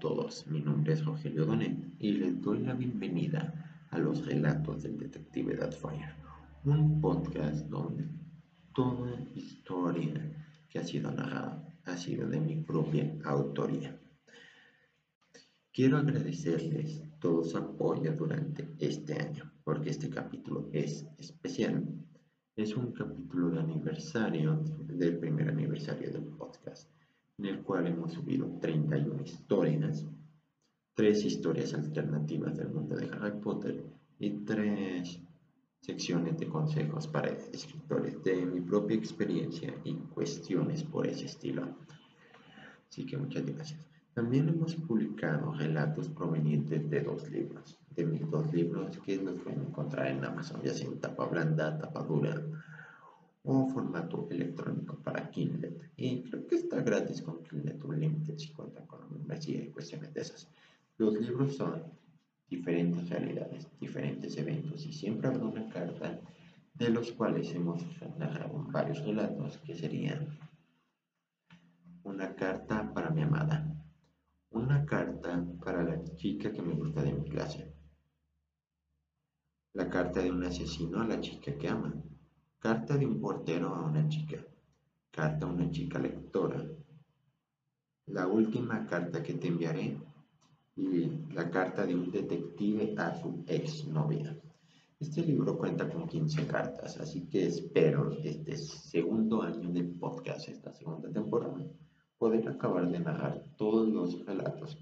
todos, mi nombre es Rogelio Donet y les doy la bienvenida a los relatos del detective Fire, un podcast donde toda historia que ha sido narrada ha sido de mi propia autoría. Quiero agradecerles todo su apoyo durante este año, porque este capítulo es especial. Es un capítulo de aniversario, del primer aniversario del podcast en el cual hemos subido 31 historias, 3 historias alternativas del mundo de Harry Potter y 3 secciones de consejos para escritores de mi propia experiencia y cuestiones por ese estilo. Así que muchas gracias. También hemos publicado relatos provenientes de dos libros, de mis dos libros que los pueden encontrar en Amazon, ya sea en tapa blanda, tapa dura o formato electrónico para Kindle. Y creo que está gratis con Kindle Unlimited si cuentan con membresía y cuestiones de esas. Los libros son diferentes realidades, diferentes eventos y siempre habrá una carta de los cuales hemos narrado varios relatos que serían una carta para mi amada, una carta para la chica que me gusta de mi clase, la carta de un asesino a la chica que ama, Carta de un portero a una chica. Carta a una chica lectora. La última carta que te enviaré. Y la carta de un detective a su exnovia. Este libro cuenta con 15 cartas, así que espero este segundo año del podcast, esta segunda temporada, poder acabar de narrar todos los relatos,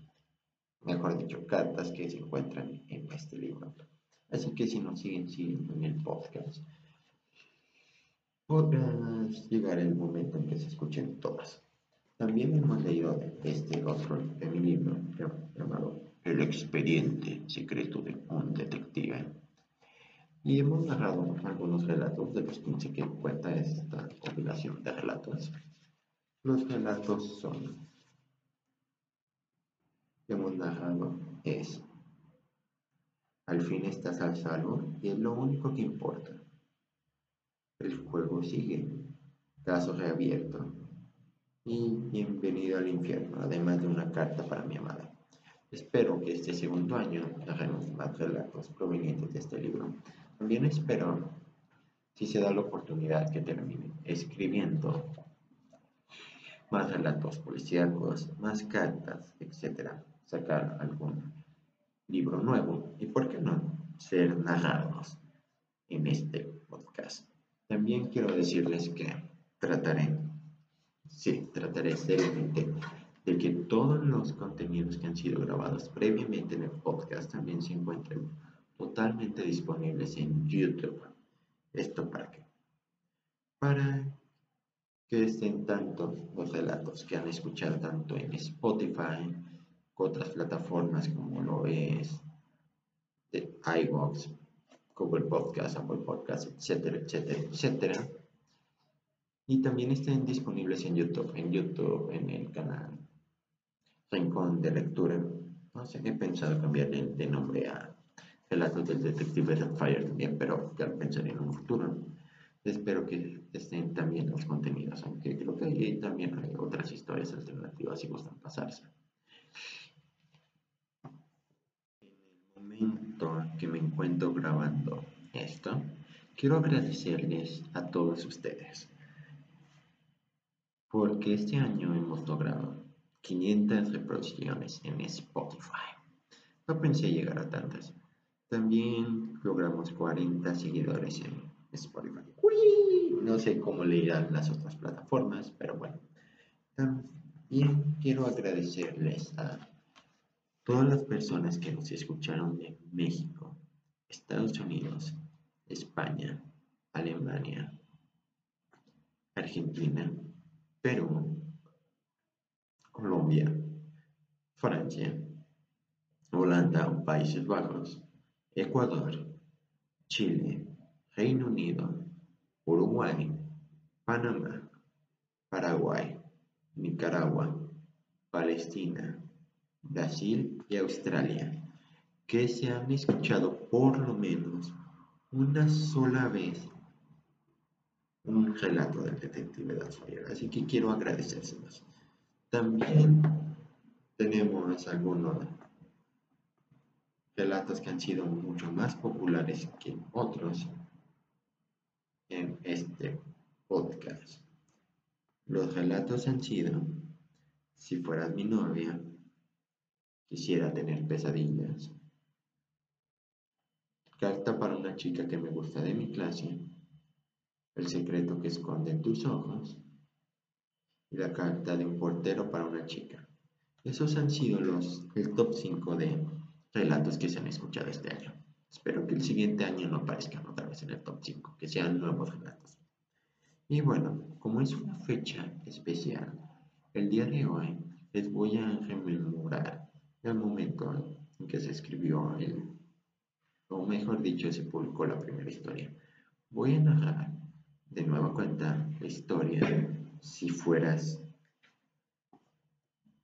mejor dicho, cartas que se encuentran en este libro. Así que si nos siguen siguiendo en el podcast, podrás llegar el momento en que se escuchen todas. También hemos leído este otro de mi libro llamado El expediente secreto de un detective. Y hemos narrado algunos relatos de los 15 que cuenta esta compilación de relatos. Los relatos son que hemos narrado es Al fin estás al salvo y es lo único que importa. El juego sigue. Caso reabierto. Y bienvenido al infierno, además de una carta para mi amada. Espero que este segundo año hagamos más relatos provenientes de este libro. También espero, si se da la oportunidad, que termine escribiendo más relatos policíacos, más cartas, etc. Sacar algún libro nuevo y, ¿por qué no?, ser narrados en este podcast. También quiero decirles que trataré, sí, trataré seriamente de que todos los contenidos que han sido grabados previamente en el podcast también se encuentren totalmente disponibles en YouTube. ¿Esto para qué? Para que estén tanto los relatos que han escuchado tanto en Spotify, otras plataformas como lo es iVoox, Google Podcast, Apple Podcast, etcétera, etcétera, etcétera. Y también estén disponibles en YouTube, en YouTube, en el canal Rincón de Lectura. No sé, he pensado cambiar de nombre a Relatos del Detective Fire también, pero ya lo pensaré en un futuro. Espero que estén también los contenidos, aunque creo que ahí también hay otras historias alternativas si gustan pasarse. momento que me encuentro grabando esto, quiero agradecerles a todos ustedes. Porque este año hemos logrado 500 reproducciones en Spotify. No pensé llegar a tantas. También logramos 40 seguidores en Spotify. No sé cómo le irán las otras plataformas, pero bueno. También quiero agradecerles a Todas las personas que nos escucharon de México, Estados Unidos, España, Alemania, Argentina, Perú, Colombia, Francia, Holanda o Países Bajos, Ecuador, Chile, Reino Unido, Uruguay, Panamá, Paraguay, Nicaragua, Palestina, Brasil y Australia, que se han escuchado por lo menos una sola vez un relato del detective Fire. Así que quiero agradecérselos. También tenemos algunos relatos que han sido mucho más populares que otros en este podcast. Los relatos han sido, si fueras mi novia, quisiera tener pesadillas. Carta para una chica que me gusta de mi clase, el secreto que esconde en tus ojos y la carta de un portero para una chica. Esos han sido los, el top 5 de relatos que se han escuchado este año. Espero que el siguiente año no aparezcan otra vez en el top 5, que sean nuevos relatos. Y bueno, como es una fecha especial, el día de hoy les voy a rememorar el momento en que se escribió el, o mejor dicho, se publicó la primera historia. Voy a narrar de nueva cuenta la historia si fueras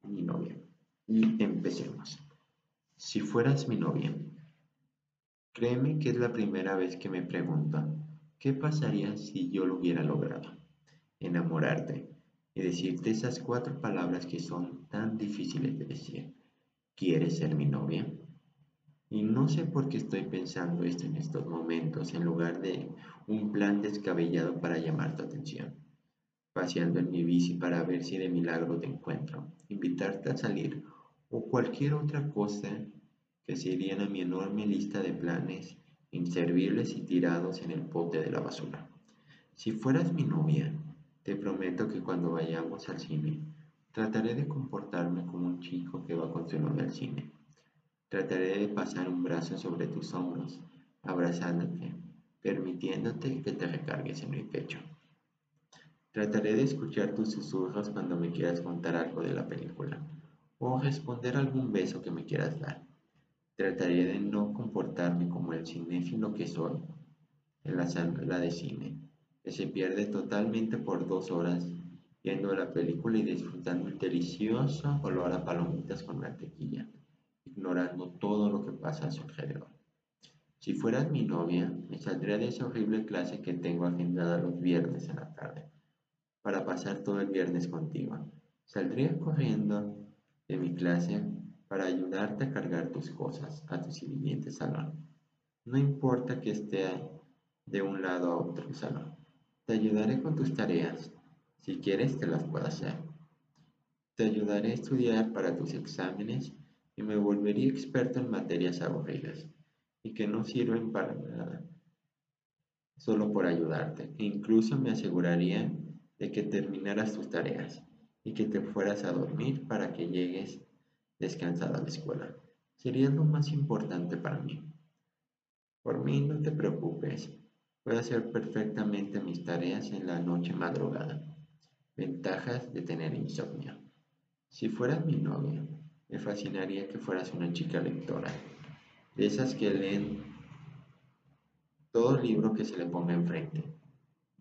mi novia. Y empecemos. Si fueras mi novia, créeme que es la primera vez que me preguntan, ¿qué pasaría si yo lo hubiera logrado? Enamorarte y decirte esas cuatro palabras que son tan difíciles de decir. ¿Quieres ser mi novia? Y no sé por qué estoy pensando esto en estos momentos en lugar de un plan descabellado para llamar tu atención. Paseando en mi bici para ver si de milagro te encuentro, invitarte a salir o cualquier otra cosa que se irían a mi enorme lista de planes inservibles y tirados en el pote de la basura. Si fueras mi novia, te prometo que cuando vayamos al cine, trataré de comportarme como un chico que va con su novia al cine Trataré de pasar un brazo sobre tus hombros, abrazándote, permitiéndote que te recargues en mi pecho. Trataré de escuchar tus susurros cuando me quieras contar algo de la película o responder algún beso que me quieras dar. Trataré de no comportarme como el cinéfilo que soy en la sala de cine, que se pierde totalmente por dos horas viendo la película y disfrutando el delicioso olor a palomitas con mantequilla ignorando todo lo que pasa a su alrededor. Si fueras mi novia, me saldría de esa horrible clase que tengo agendada los viernes en la tarde, para pasar todo el viernes contigo. Saldría corriendo de mi clase para ayudarte a cargar tus cosas a tu siguiente salón. No importa que esté de un lado a otro salón. Te ayudaré con tus tareas. Si quieres, te las puedo hacer. Te ayudaré a estudiar para tus exámenes y me volvería experto en materias aburridas y que no sirven para nada, solo por ayudarte. E incluso me aseguraría de que terminaras tus tareas y que te fueras a dormir para que llegues descansado a la escuela. Sería lo más importante para mí. Por mí no te preocupes, puedo hacer perfectamente mis tareas en la noche madrugada. Ventajas de tener insomnio. Si fueras mi novia, me fascinaría que fueras una chica lectora, de esas que leen todo libro que se le ponga enfrente,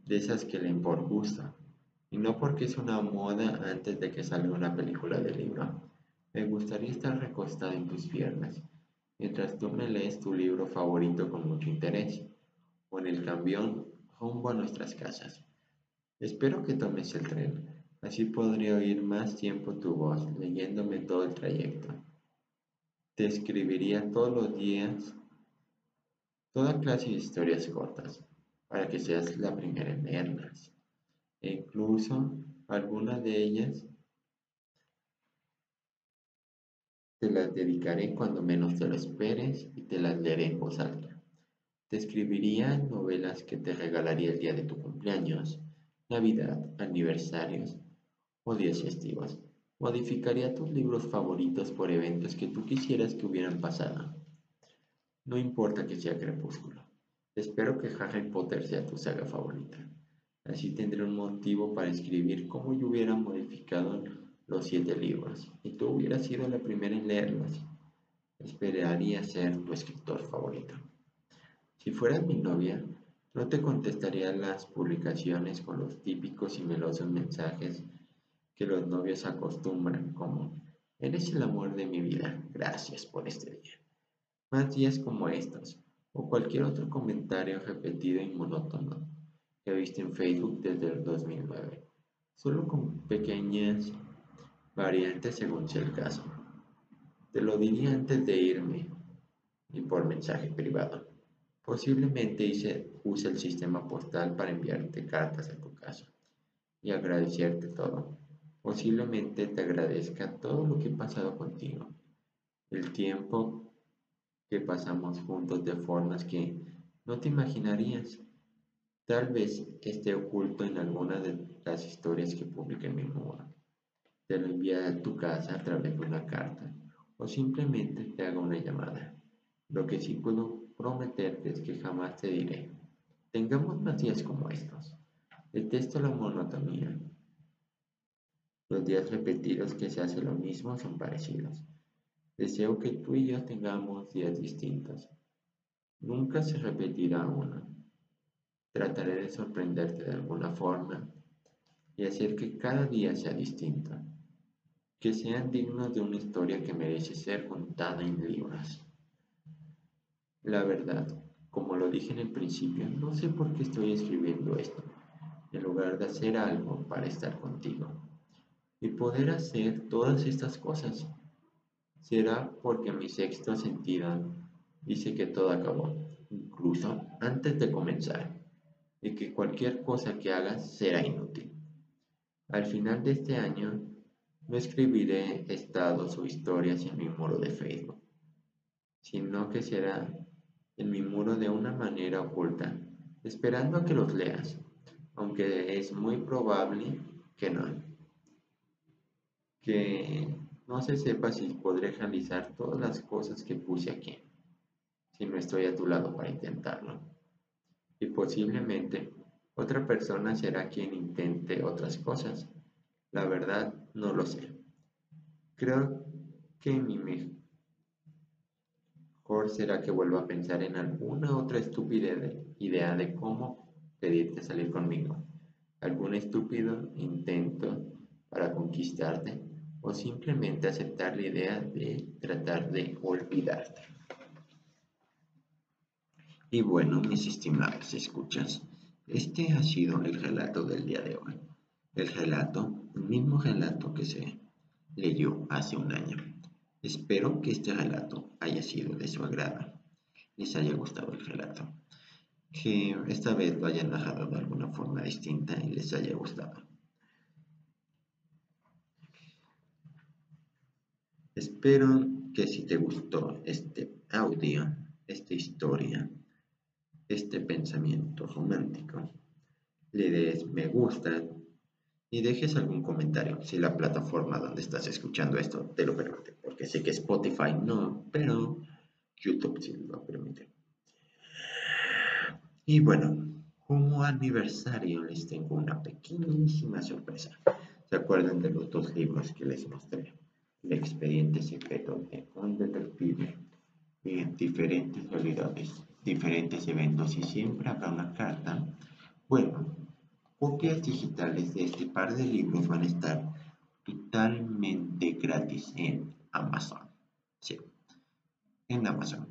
de esas que leen por gusto, y no porque es una moda antes de que salga una película de libro. Me gustaría estar recostada en tus piernas, mientras tú me lees tu libro favorito con mucho interés, o en el camión rumbo a nuestras casas. Espero que tomes el tren Así podría oír más tiempo tu voz leyéndome todo el trayecto. Te escribiría todos los días toda clase de historias cortas para que seas la primera en leerlas. E incluso algunas de ellas te las dedicaré cuando menos te lo esperes y te las leeré en voz alta. Te escribiría novelas que te regalaría el día de tu cumpleaños, Navidad, aniversarios o días festivos. Modificaría tus libros favoritos por eventos que tú quisieras que hubieran pasado. No importa que sea crepúsculo. Espero que Harry Potter sea tu saga favorita. Así tendré un motivo para escribir cómo yo hubiera modificado los siete libros y tú hubieras sido la primera en leerlos. Esperaría ser tu escritor favorito. Si fueras mi novia, no te contestaría las publicaciones con los típicos y melosos mensajes que los novios acostumbran como, eres el amor de mi vida, gracias por este día. Más días como estos, o cualquier otro comentario repetido y monótono que he visto en Facebook desde el 2009, solo con pequeñas variantes según sea el caso. Te lo diría antes de irme y por mensaje privado. Posiblemente use el sistema postal para enviarte cartas a tu casa y agradecerte todo. Posiblemente te agradezca todo lo que he pasado contigo, el tiempo que pasamos juntos de formas que no te imaginarías. Tal vez esté oculto en alguna de las historias que publique en mi muro. Te lo envíe a tu casa a través de una carta o simplemente te haga una llamada. Lo que sí puedo prometerte es que jamás te diré. Tengamos más días como estos. Detesto la monotonía. Los días repetidos que se hace lo mismo son parecidos. Deseo que tú y yo tengamos días distintos. Nunca se repetirá uno. Trataré de sorprenderte de alguna forma y hacer que cada día sea distinto. Que sean dignos de una historia que merece ser contada en libros. La verdad, como lo dije en el principio, no sé por qué estoy escribiendo esto, en lugar de hacer algo para estar contigo y poder hacer todas estas cosas será porque mi sexto sentido dice que todo acabó, incluso antes de comenzar, y que cualquier cosa que hagas será inútil. Al final de este año, no escribiré estados o historias en mi muro de Facebook, sino que será en mi muro de una manera oculta, esperando a que los leas, aunque es muy probable que no. Que no se sepa si podré realizar todas las cosas que puse aquí, si no estoy a tu lado para intentarlo. Y posiblemente otra persona será quien intente otras cosas. La verdad, no lo sé. Creo que mi será que vuelva a pensar en alguna otra estúpida idea de cómo pedirte salir conmigo. Algún estúpido intento para conquistarte o simplemente aceptar la idea de tratar de olvidarte. Y bueno, mis estimados escuchas, este ha sido el relato del día de hoy. El relato, el mismo relato que se leyó hace un año. Espero que este relato haya sido de su agrado, les haya gustado el relato, que esta vez lo hayan narrado de alguna forma distinta y les haya gustado. Espero que si te gustó este audio, esta historia, este pensamiento romántico, le des me gusta y dejes algún comentario si la plataforma donde estás escuchando esto te lo permite, porque sé que Spotify no, pero YouTube sí lo permite. Y bueno, como aniversario les tengo una pequeñísima sorpresa. ¿Se acuerdan de los dos libros que les mostré? el expediente secreto de un detective en diferentes realidades, diferentes eventos y siempre habrá una carta. Bueno, copias digitales de este par de libros van a estar totalmente gratis en Amazon. Sí, en Amazon.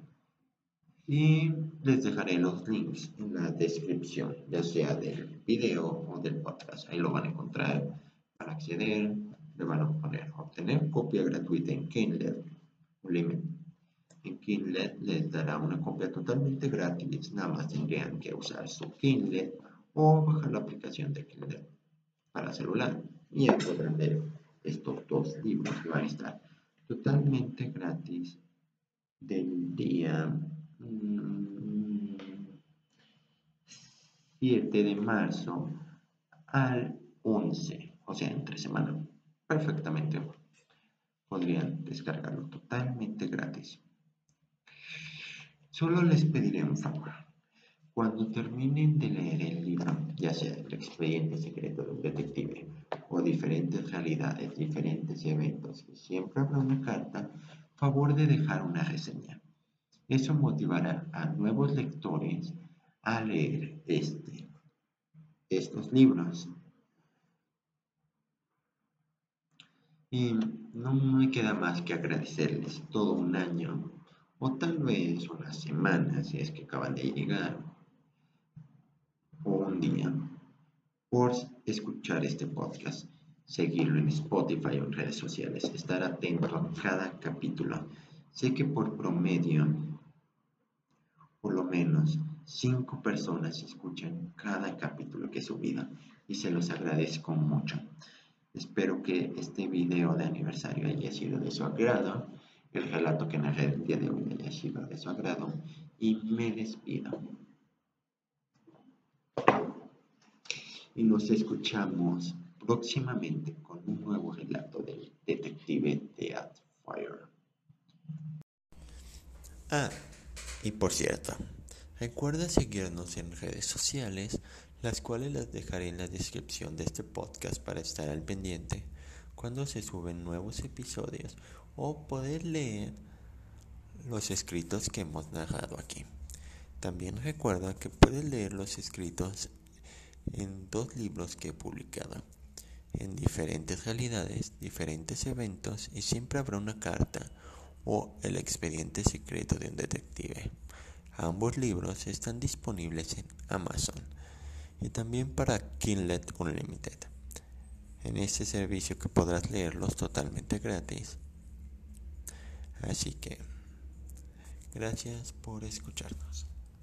Y les dejaré los links en la descripción, ya sea del video o del podcast. Ahí lo van a encontrar para acceder le van a poner obtener copia gratuita en Kindle En Kindle les dará una copia totalmente gratis, nada más tendrían que usar su Kindle o bajar la aplicación de Kindle para celular y podrán ver estos dos libros que van a estar totalmente gratis del día 7 mm, de marzo al 11, o sea, entre semana perfectamente podrían descargarlo totalmente gratis. Solo les pediré un favor. Cuando terminen de leer el libro, ya sea el expediente secreto de un detective o diferentes realidades, diferentes eventos, siempre habrá una carta, favor de dejar una reseña. Eso motivará a nuevos lectores a leer este, estos libros Y no me queda más que agradecerles todo un año o tal vez una semana si es que acaban de llegar día por escuchar este podcast. seguirlo en Spotify o en redes sociales, estar atento a cada capítulo. Sé que por promedio, por lo menos cinco personas escuchan cada capítulo que he subido y se los agradezco mucho. Espero que este video de aniversario haya sido de su agrado, el relato que narré el día de hoy haya sido de su agrado y me despido. Y nos escuchamos próximamente con un nuevo relato del detective Fire. Ah, y por cierto, recuerda seguirnos en redes sociales, las cuales las dejaré en la descripción de este podcast para estar al pendiente cuando se suben nuevos episodios o poder leer los escritos que hemos narrado aquí. También recuerda que puedes leer los escritos en dos libros que he publicado, en diferentes realidades, diferentes eventos y siempre habrá una carta o el expediente secreto de un detective. Ambos libros están disponibles en Amazon y también para Kindle Unlimited. En este servicio que podrás leerlos totalmente gratis. Así que, gracias por escucharnos.